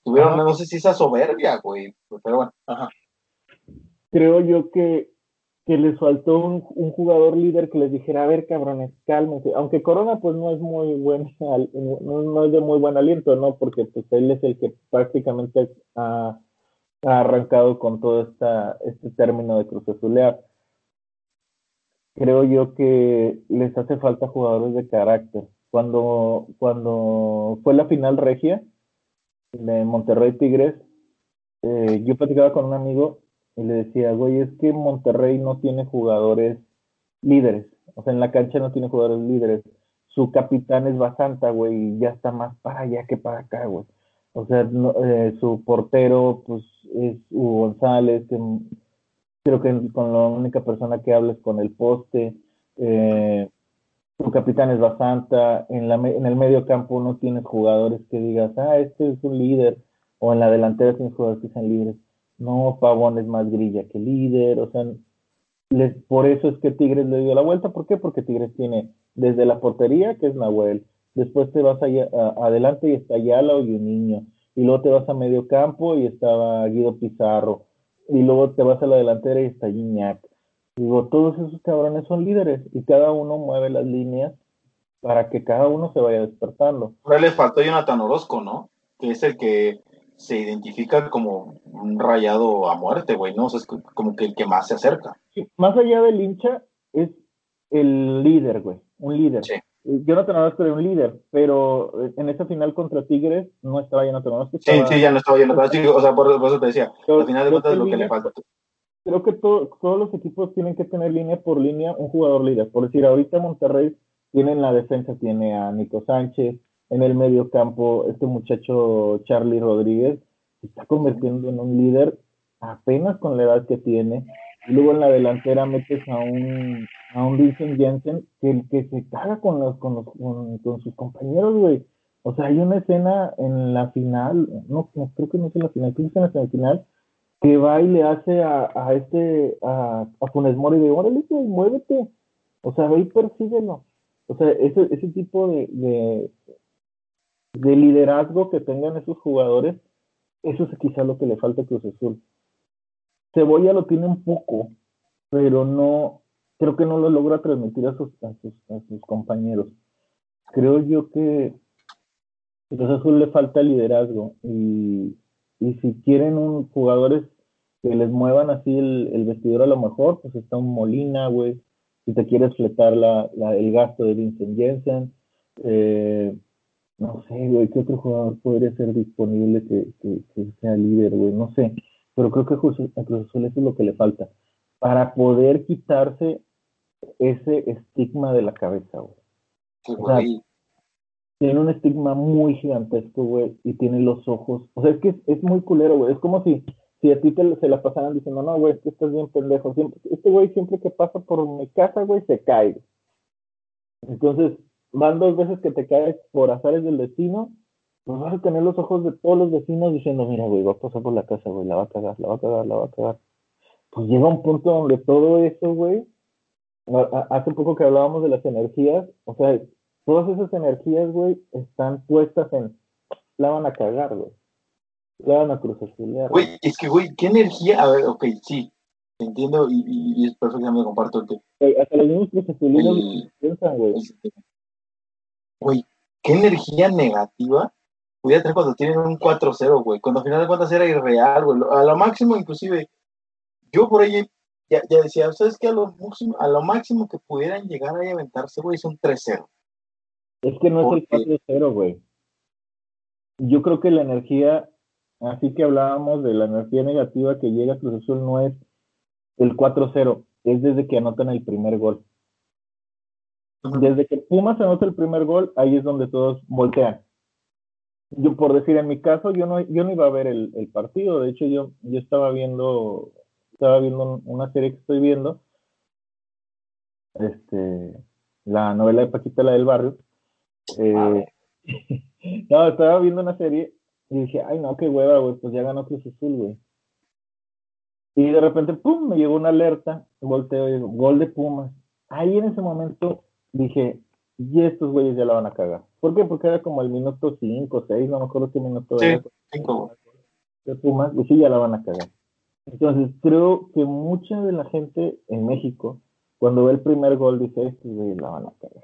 tuvieron, no sé si esa soberbia, güey. Pero bueno, ajá. Creo yo que, que les faltó un, jugador líder que les dijera, a ver, cabrones, cálmense. Aunque Corona, pues no es muy buen, no, es de muy buen aliento, ¿no? Porque pues él es el que prácticamente ha, ha arrancado con todo esta, este término de Cruz Azulear creo yo que les hace falta jugadores de carácter. Cuando, cuando fue la final regia de Monterrey Tigres, eh, yo platicaba con un amigo y le decía, güey, es que Monterrey no tiene jugadores líderes. O sea, en la cancha no tiene jugadores líderes. Su capitán es Basanta, güey, y ya está más para allá que para acá, güey. O sea, eh, su portero, pues, es Hugo González, que creo que con la única persona que hables con el poste. Eh, tu capitán es Basanta, en, la, en el medio campo no tienes jugadores que digas, ah, este es un líder, o en la delantera tienes jugadores que sean líderes. No, Pavón es más grilla que líder, o sea, por eso es que Tigres le dio la vuelta. ¿Por qué? Porque Tigres tiene desde la portería, que es Nahuel, después te vas allá, adelante y está Yala un niño, y luego te vas a medio campo y estaba Guido Pizarro, y luego te vas a la delantera y está Gignac. Digo, todos esos cabrones son líderes y cada uno mueve las líneas para que cada uno se vaya despertando. Ahora les faltó Jonathan Orozco, ¿no? Que es el que se identifica como un rayado a muerte, güey, ¿no? O sea, es como que el que más se acerca. más allá del hincha, es el líder, güey, un líder. Sí. Jonathan Orozco era un líder, pero en esa final contra Tigres no estaba Jonathan Orozco. Sí, sí, ya no estaba Jonathan Orozco, o sea, por, eso te decía, al final de cuentas es lo que le falta. Creo que todos los equipos tienen que tener línea por línea un jugador líder. Por decir, ahorita Monterrey tiene en la defensa, tiene a Nico Sánchez, en el medio campo, este muchacho Charlie Rodríguez se está convirtiendo en un líder apenas con la edad que tiene, y luego en la delantera metes a un, a un Vincent Jensen que, que se caga con, los, con, los, con, sus compañeros, güey. O sea, hay una escena en la final, no, creo que no es en la final, creo que es en la semifinal, que va y le hace a, a este, a, a Funes Mori de, órale, güey, muévete. O sea, ve y persíguelo. O sea, ese, ese tipo de, de, de liderazgo que tengan esos jugadores, eso es quizá lo que le falta a Cruz Azul. Cebolla lo tiene un poco, pero no, creo que no lo logra transmitir a sus, a sus, compañeros. Creo yo que a Cruz Azul le falta liderazgo y, y si quieren un jugadores que les muevan así el, el vestidor a lo mejor, pues está un Molina, güey. Si te quieres fletar la, la, el gasto de Vincent Jensen, eh, no sé, güey, ¿qué otro jugador podría ser disponible que, que, sea líder, güey? No sé, pero creo que a Cruz Azul eso es lo que le falta para poder quitarse ese estigma de la cabeza, güey. tiene un estigma muy gigantesco, güey, y tiene los ojos, o sea, es que es, muy culero, güey, es como si, si a ti te, se la pasaran diciendo, no, güey, es que estás bien pendejo, siempre, este güey siempre que pasa por mi casa, güey, se cae. Entonces, van dos veces que te caes por azares del destino, pues vas a tener los ojos de todos los vecinos diciendo, mira, güey, va a pasar por la casa, güey, la va a cagar, la va a cagar, la va a cagar. Pues llega un punto donde todo eso, güey, hace poco que hablábamos de las energías, o sea, todas esas energías, güey, están puestas en, la van a cagar, güey. La van a cruzazulear. Güey, es que, güey, ¿qué energía? A ver, ok, sí, entiendo y, y, es perfectamente comparto. Hasta los mismos cruzazuleros piensan, güey. Güey, ¿qué energía negativa pudiera tener cuando tienen un 4-0, güey? Cuando al final de cuentas era irreal, güey. A lo máximo, inclusive, yo por ahí ya, ya decía, ¿sabes qué? A lo, máximo, a lo máximo que pudieran llegar ahí a aventarse, güey, es un 3-0. Es que no es el 4-0, güey. Yo creo que la energía, así que hablábamos de la energía negativa que llega a Cruz Azul, no es el 4-0, es desde que anotan el primer gol. Desde que Pumas anota el primer gol, ahí es donde todos voltean. Yo, por decir, en mi caso, yo no, yo no iba a ver el, el partido. De hecho, yo, yo estaba viendo, estaba viendo una serie que estoy viendo, este, la novela de Paquita la del barrio. Eh, no, estaba viendo una serie y dije, ay no, qué hueva, güey, pues ya ganó Cruz Azul, güey. Y de repente, pum, me llegó una alerta, volteo y digo, gol de Pumas. Ahí en ese momento dije, y estos güeyes ya la van a cagar. ¿Por qué? Porque era como el minuto 5, 6, no me acuerdo qué minuto sí, era. 5. De Pumas, y sí, ya la van a cagar. Entonces, creo que mucha de la gente en México, cuando ve el primer gol, dice, estos güeyes la van a cagar.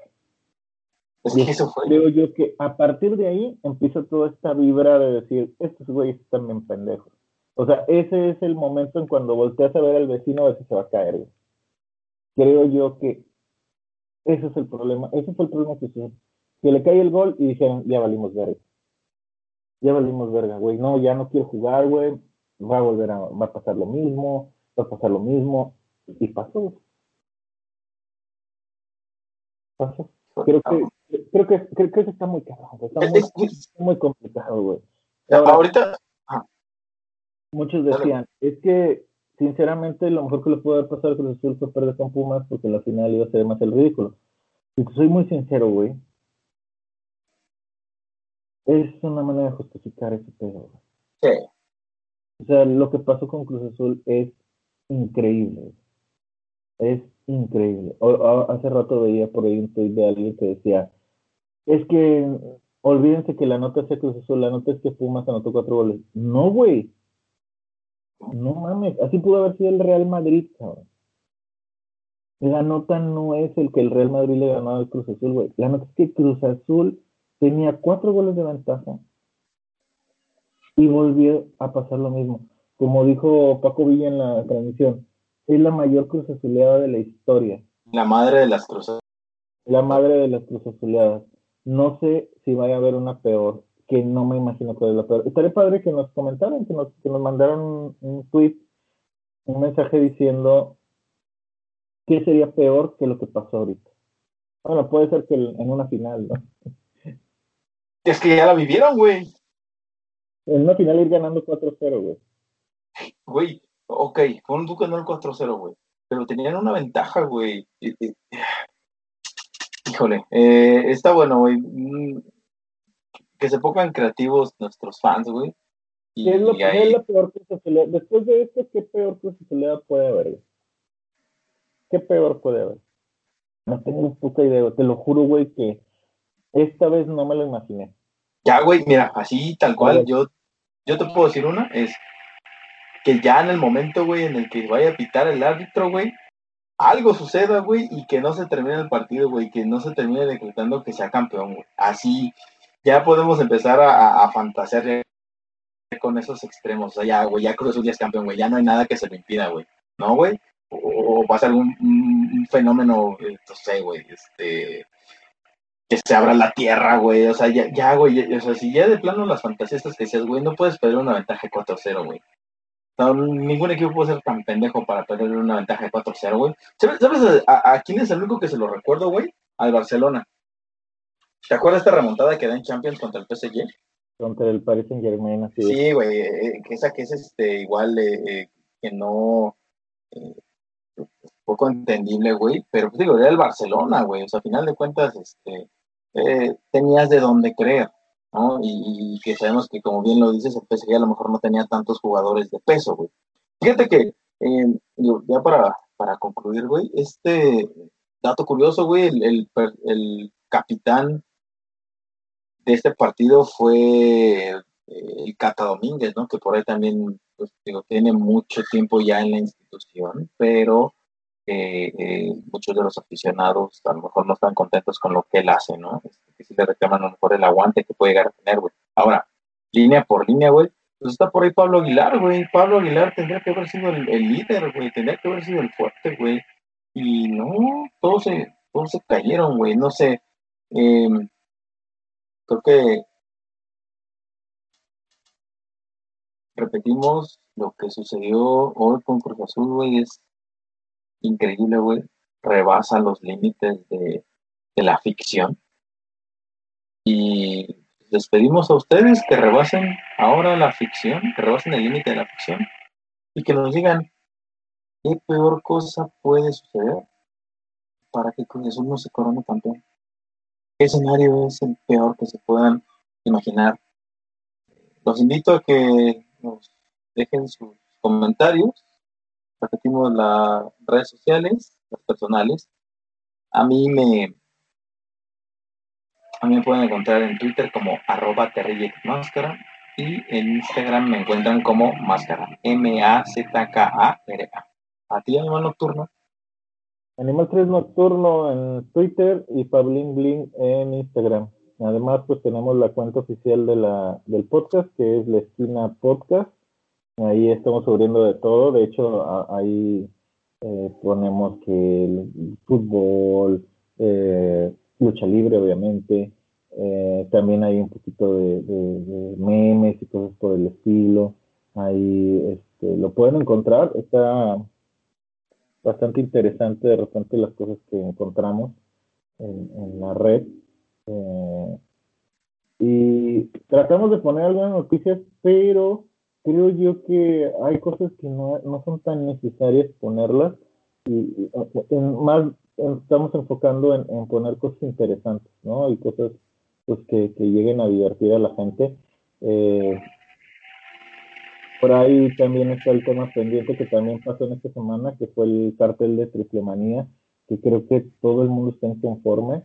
Es que eso fue. Creo yo que a partir de ahí empieza toda esta vibra de decir, estos güeyes están bien pendejos. O sea, ese es el momento en cuando volteas a ver al vecino a ver si se va a caer. Creo yo que ese es el problema. Ese fue el problema que se Que le cae el gol y dijeron, ya valimos verga. Ya valimos verga, güey. No, ya no quiero jugar, güey. Va a volver a, va a pasar lo mismo, va a pasar lo mismo. Y pasó. Pasó. Creo que, creo que, creo que eso está muy caro. Está muy, muy complicado, güey. Ahorita. Muchos decían, es que sinceramente, lo mejor que le pudo haber pasado a Cruz Azul fue perder con Pumas porque la final iba a ser más el ridículo. Y soy muy sincero, güey. Es una manera de justificar ese pedo, Sí. O sea, lo que pasó con Cruz Azul es increíble. Es increíble. hace rato veía por ahí un tweet de alguien que decía, es que olvídense que la nota sea Cruz Azul, la nota es que Pumas anotó cuatro goles. No, güey no mames, así pudo haber sido el Real Madrid, cabrón. La nota no es el que el Real Madrid le ganó al Cruz Azul, güey. La nota es que Cruz Azul tenía cuatro goles de ventaja y volvió a pasar lo mismo. Como dijo Paco Villa en la transmisión, es la mayor Cruz Azuleada de la historia. La madre de las Cruz La madre de las Cruz Azuleadas. No sé si vaya a haber una peor que no me imagino cuál es la peor. Estaría padre que nos comentaran, que nos, que nos mandaran un, tweet, un mensaje diciendo qué sería peor que lo que pasó ahorita. Bueno, puede ser que en una final, ¿no? Es que ya la vivieron, güey. En una final ir ganando 4-0, güey. Güey, ok, con tú no el 4-0, güey, pero tenían una ventaja, güey. Híjole, eh, está bueno, güey. Que se pongan creativos nuestros fans, güey. ¿Qué es, lo, ahí... es la peor cosa se le Después de esto, ¿qué peor cosa se le puede haber? Güey? ¿Qué peor puede haber? No tengo puta idea, te lo juro, güey, que esta vez no me lo imaginé. Ya, güey, mira, así tal cual, yo, yo te puedo decir una, es que ya en el momento, güey, en el que vaya a pitar el árbitro, güey, algo suceda, güey, y que no se termine el partido, güey, que no se termine decretando que sea campeón, güey. Así ya podemos empezar a, fantasear con esos extremos. O sea, ya, güey, ya Cruz Azul ya es campeón, güey, ya no hay nada que se lo impida, güey. ¿No, güey? O, pasa algún fenómeno, eh, no sé, güey, este, que se abra la tierra, güey. O sea, ya, ya güey, o sea, si ya de plano las fantasías que decías, güey, no puedes perder una ventaja 4-0, güey ningún equipo puede ser tan pendejo para perder una ventaja de 4-0, güey. ¿Sabes, a, quién es el único que se lo recuerdo, güey? Al Barcelona. ¿Te acuerdas de esta remontada que da en Champions contra el PSG? Contra el Paris Saint Germain, así Sí, güey, eh, que esa que es este, igual eh, eh, que no. poco entendible, güey, pero pues digo, era el Barcelona, güey, o sea, a final de cuentas, este, tenías de dónde creer. Y, que sabemos que, como bien lo dices, el PSG a lo mejor no tenía tantos jugadores de peso, güey. Fíjate que, eh, ya para, para concluir, güey, este dato curioso, güey, el, el, capitán de este partido fue eh, el Cata Domínguez, ¿no? Que por ahí también, pues, digo, tiene mucho tiempo ya en la institución, pero eh, muchos de los aficionados a lo mejor no están contentos con lo que él hace, ¿no? Este, que si le reclaman a lo mejor el aguante que puede llegar a tener, güey. Ahora, línea por línea, güey, pues está por ahí Pablo Aguilar, güey. Pablo Aguilar tendría que haber sido el, líder, güey, tendría que haber sido el fuerte, güey. Y no, todos se, todos se cayeron, güey, no sé. Em, creo que repetimos lo que sucedió hoy con Cruz Azul, güey, es increíble, güey. Rebasa los límites de, la ficción. Y les pedimos a ustedes que rebasen ahora la ficción, que rebasen el límite de la ficción y que nos digan qué peor cosa puede suceder para que con eso no se corone campeón. ¿Qué escenario es el peor que se puedan imaginar? Los invito a que nos dejen sus comentarios repetimos las redes sociales, las personales. A mí a mí me pueden encontrar en Twitter como arroba máscara y en Instagram me encuentran como máscara, M-A-Z-K-A-R-A. ¿A ti, Animal Nocturno? Animal 3 Nocturno en Twitter y Pablin Bling en Instagram. Además, pues tenemos la cuenta oficial de del podcast, que es La Esquina Podcast Ahí estamos cubriendo de todo. De hecho, ahí eh, ponemos que el fútbol, eh, lucha libre, obviamente. Eh, también hay un poquito de, memes y cosas por el estilo. Ahí este, lo pueden encontrar. Está bastante interesante de repente las cosas que encontramos en, la red. y tratamos de poner algunas noticias, pero creo yo que hay cosas que no, no son tan necesarias ponerlas y, más estamos enfocando en, poner cosas interesantes, ¿no? Y cosas pues que, que lleguen a divertir a la gente. Eh, por ahí también está el tema pendiente que también pasó en esta semana, que fue el cartel de Triplemanía, que creo que todo el mundo está inconforme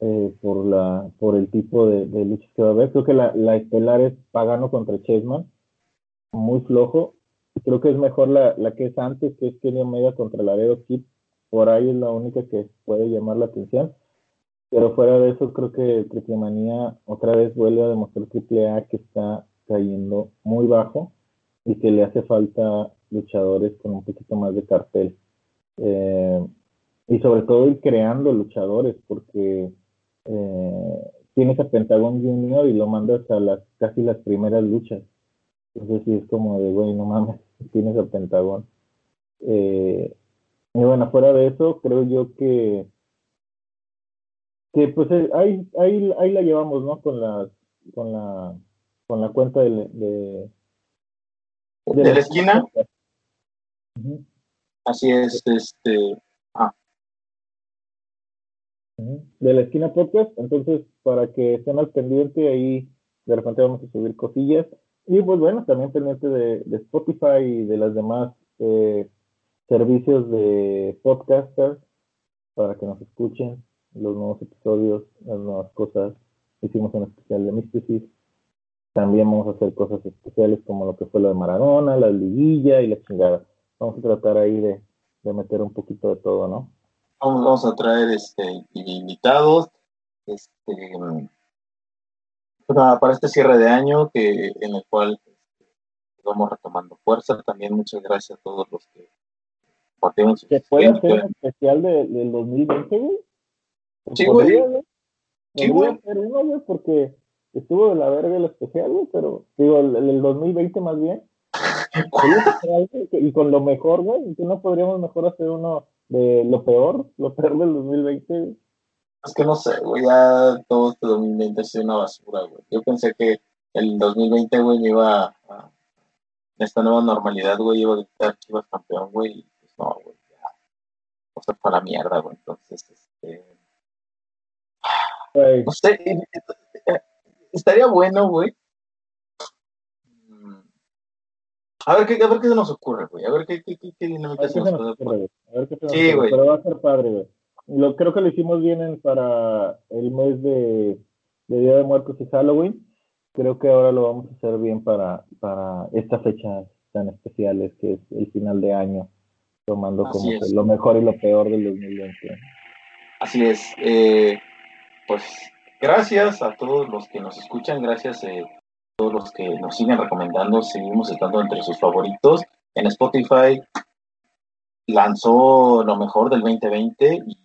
eh, por la por el tipo de, luchas que va a haber. Creo que la, la estelar es Pagano contra Chessman muy flojo. Creo que es mejor la, la que es antes, que es Kenny Omega contra Laredo Kid. Por ahí es la única que puede llamar la atención. Pero fuera de eso, creo que Triple Manía otra vez vuelve a demostrar Triple A que está cayendo muy bajo y que le hace falta luchadores con un poquito más de cartel. Eh, y sobre todo ir creando luchadores, porque eh, tienes a Pentagon Junior y lo mandas a las casi las primeras luchas. Entonces sí es como de, güey, no mames, tienes el Pentagón. Eh, y bueno, fuera de eso, creo yo que, que pues ahí, ahí, ahí la llevamos, ¿no? Con la, con la, con la cuenta de, de, la, esquina. Así es, este. Ah. De la esquina podcast, entonces para que estén al pendiente, ahí de repente vamos a subir cosillas. Y pues bueno, también pendiente de, de Spotify y de las demás eh, servicios de podcasters para que nos escuchen los nuevos episodios, las nuevas cosas. Hicimos un especial de Mysticis. También vamos a hacer cosas especiales como lo que fue lo de Maradona, la liguilla y la chingada. Vamos a tratar ahí de, meter un poquito de todo, ¿no? Vamos, a traer este invitados, este para este cierre de año que en el cual este, vamos retomando fuerza. También muchas gracias a todos los que partieron su ¿Se puede hacer un especial del 2020, güey? Sí, güey. Sí, güey. uno, porque estuvo de la verga el especial, güey, pero digo, el, el 2020 más bien. y con lo mejor, güey, ¿no podríamos mejor hacer uno de lo peor, lo peor del 2020? Es que no sé, güey, ya todo este 2020 ha sido una basura, güey. Yo pensé que el 2020, güey, me iba a, esta nueva normalidad, güey, iba a gritar que campeón, güey, y pues no, güey, ya. O sea, para la mierda, güey. Entonces, este. No sé, estaría bueno, güey. Mm, a ver, qué, a ver qué se nos ocurre, güey. A ver qué, qué, qué, qué dinámica se nos ocurre. A ver qué se nos sí, güey. Pero va a ser padre, güey. Lo, creo que lo hicimos bien para el mes de, Día de Muertos y Halloween. Creo que ahora lo vamos a hacer bien para, para estas fechas tan especiales, que es el final de año, tomando como lo mejor y lo peor del 2020. Así es. Eh, pues gracias a todos los que nos escuchan, gracias a eh, todos los que nos siguen recomendando, seguimos estando entre sus favoritos. En Spotify lanzó lo mejor del 2020 y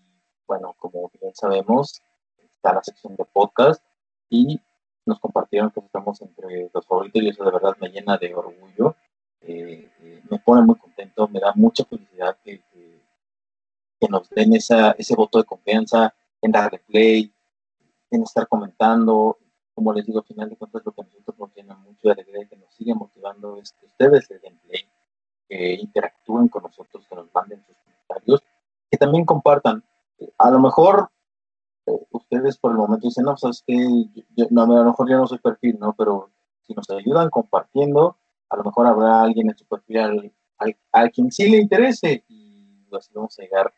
bueno, como bien sabemos, está la sección de podcast y nos compartieron que estamos entre los favoritos y eso de verdad me llena de orgullo. Eh, eh, me pone muy contento, me da mucha felicidad que, que, nos den esa, ese voto de confianza en darle play, en estar comentando. Como les digo, al final de cuentas, lo que a nosotros nos llena mucho de alegría y que nos sigue motivando es que ustedes le den play, que interactúen con nosotros, que nos manden sus comentarios, que también compartan a lo mejor eh, ustedes por el momento dicen, no, sabes que no, a lo mejor yo no soy perfil, ¿no? Pero si nos ayudan compartiendo, a lo mejor habrá alguien en su perfil al, quien sí le interese y así vamos a llegar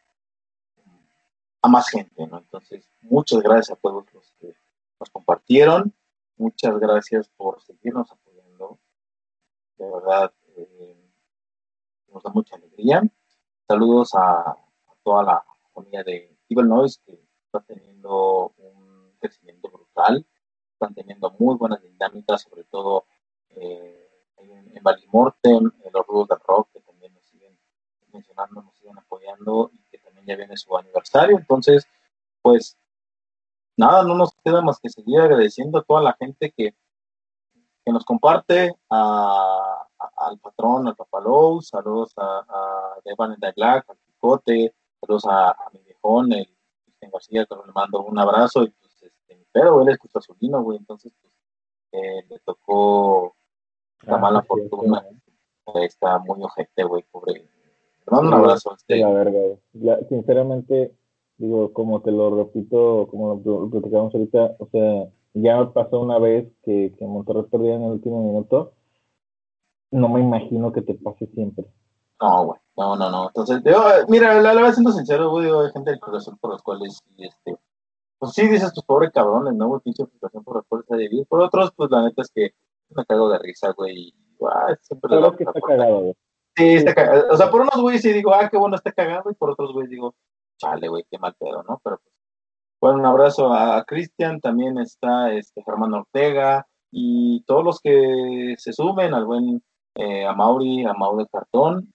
a más gente, ¿no? Entonces, muchas gracias a todos los que nos compartieron, muchas gracias por seguirnos apoyando, de verdad, eh, nos da mucha alegría. Saludos a toda la familia de Evil Noise, que está teniendo un crecimiento brutal, están teniendo muy buenas dinámicas, sobre todo eh, en, en Valimortem, en los rudos de rock, que también nos siguen mencionando, nos siguen apoyando y también ya viene su aniversario. Entonces, pues nada, no nos queda más que seguir agradeciendo a toda la gente que, que nos comparte, a, al patrón, al Papalou, saludos a, a Devan Black, al Picote, saludos a, mi viejón, el Cristian García, que le mando un abrazo, y pues, este, pero él es azulino, güey, entonces, pues, eh, le tocó la ah, mala fortuna, está muy ojete, güey, pobre, un abrazo. Este. La verga, sinceramente, digo, como te lo repito, como lo platicamos ahorita, o sea, ya pasó una vez que, que Monterrey perdía en el último minuto, no me imagino que te pase siempre. No, güey. No, no, no. Entonces, yo, mira, la, verdad, siendo sincero, güey, hay gente del corazón por los cuales, este, pues sí dices tus pobres cabrones, ¿no, güey? Pinche frustración por los cuales de vivir. Por otros, pues la neta es que me cago de risa, güey. Y, siempre Creo que está cagado, güey. Sí, está cagado. O sea, por unos güeyes sí digo, ah, qué bueno está cagado, y por otros güeyes digo, chale, güey, qué mal pedo, ¿no? Pero pues, bueno, un abrazo a, Cristian, también está este Germán Ortega, y todos los que se sumen al buen eh, a Mauri, a Mauri Cartón,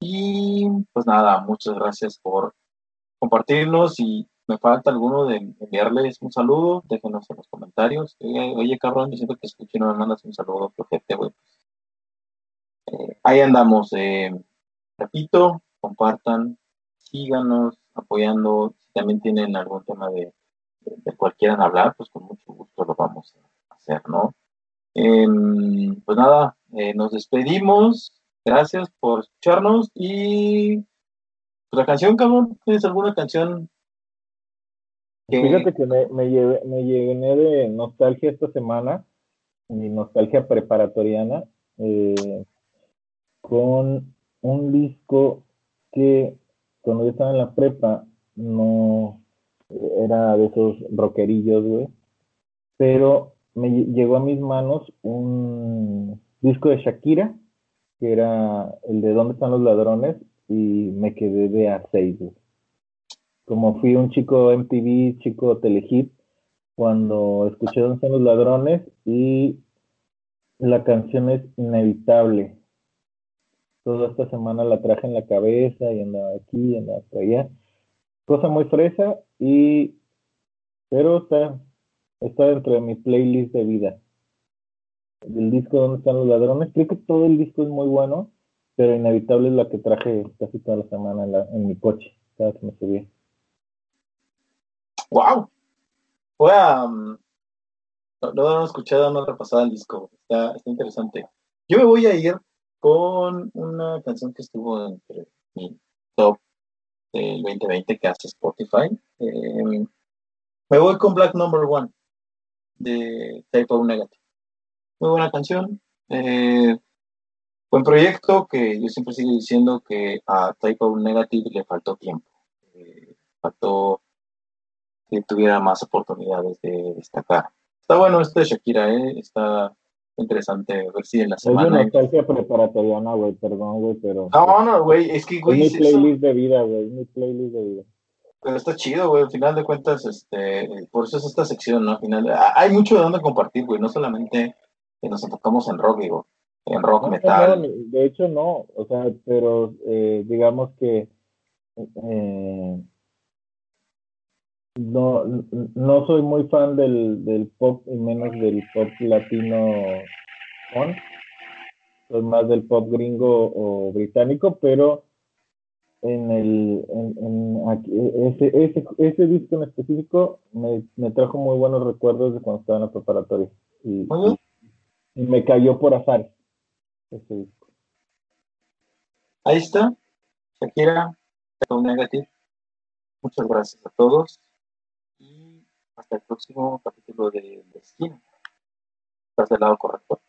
y pues nada, muchas gracias por compartirnos y me falta alguno de enviarles un saludo, déjenos en los comentarios. oye, cabrón, yo siento que escuché no me mandas un saludo, gente, güey. Eh, ahí andamos. Eh, repito, compartan, síganos apoyando. Si también tienen algún tema de, de, hablar, pues con mucho gusto lo vamos a hacer, ¿no? Em, pues nada, eh, nos despedimos. Gracias por escucharnos y pues, la canción, cabrón, ¿tienes alguna canción? Fíjate que me, me, me llené de nostalgia esta semana, mi nostalgia preparatoriana, con un disco que cuando yo estaba en la prepa no era de esos rockerillos, güey, pero me llegó a mis manos un disco de Shakira, que era el de ¿Dónde están los ladrones? y me quedé de a seis, Como fui un chico MTV, chico telehit, cuando escuché ¿Dónde están los ladrones? y la canción es inevitable. Toda esta semana la traje en la cabeza y andaba aquí, andaba por allá. Cosa muy fresa y pero está, está dentro de mi playlist de vida. El disco donde están los ladrones, creo que todo el disco es muy bueno, pero inevitable es la que traje casi toda la semana en, mi coche, cada que me subía. ¡Wow! Voy a. Um, he escuchado, no repasado el disco. Está interesante. Yo me voy a ir con una canción que estuvo entre mi top del 2020 que hace Spotify. Eh, me voy con Black Number One de Type of Negative. Muy buena canción. Eh, buen proyecto que yo siempre sigo diciendo que a Type of Negative le faltó tiempo. Eh, faltó que tuviera más oportunidades de destacar. Está bueno este de Shakira, ¿eh? está interesante ver si en la semana. Es nostalgia preparatoriana, güey, perdón, güey, pero. No, no, güey, es que, güey. Es mi playlist de vida, güey, mi playlist de vida. Pero está chido, güey. Al final de cuentas, este, por eso es esta sección, ¿no? Al final, hay mucho de dónde compartir, güey. No solamente nos enfocamos en rock, digo, en rock, metal. de hecho, no. O sea, pero eh, digamos que eh, no, no soy muy fan del, del pop y menos del pop latino. Soy más del pop gringo o británico, pero en el en, aquí, ese, ese, ese disco en específico me, me, trajo muy buenos recuerdos de cuando estaba en la preparatoria y, y, me cayó por azar ese disco. Ahí está, Shakira, Negative. Muchas gracias a todos hasta el próximo capítulo de, de Esquina. Estás del lado correcto.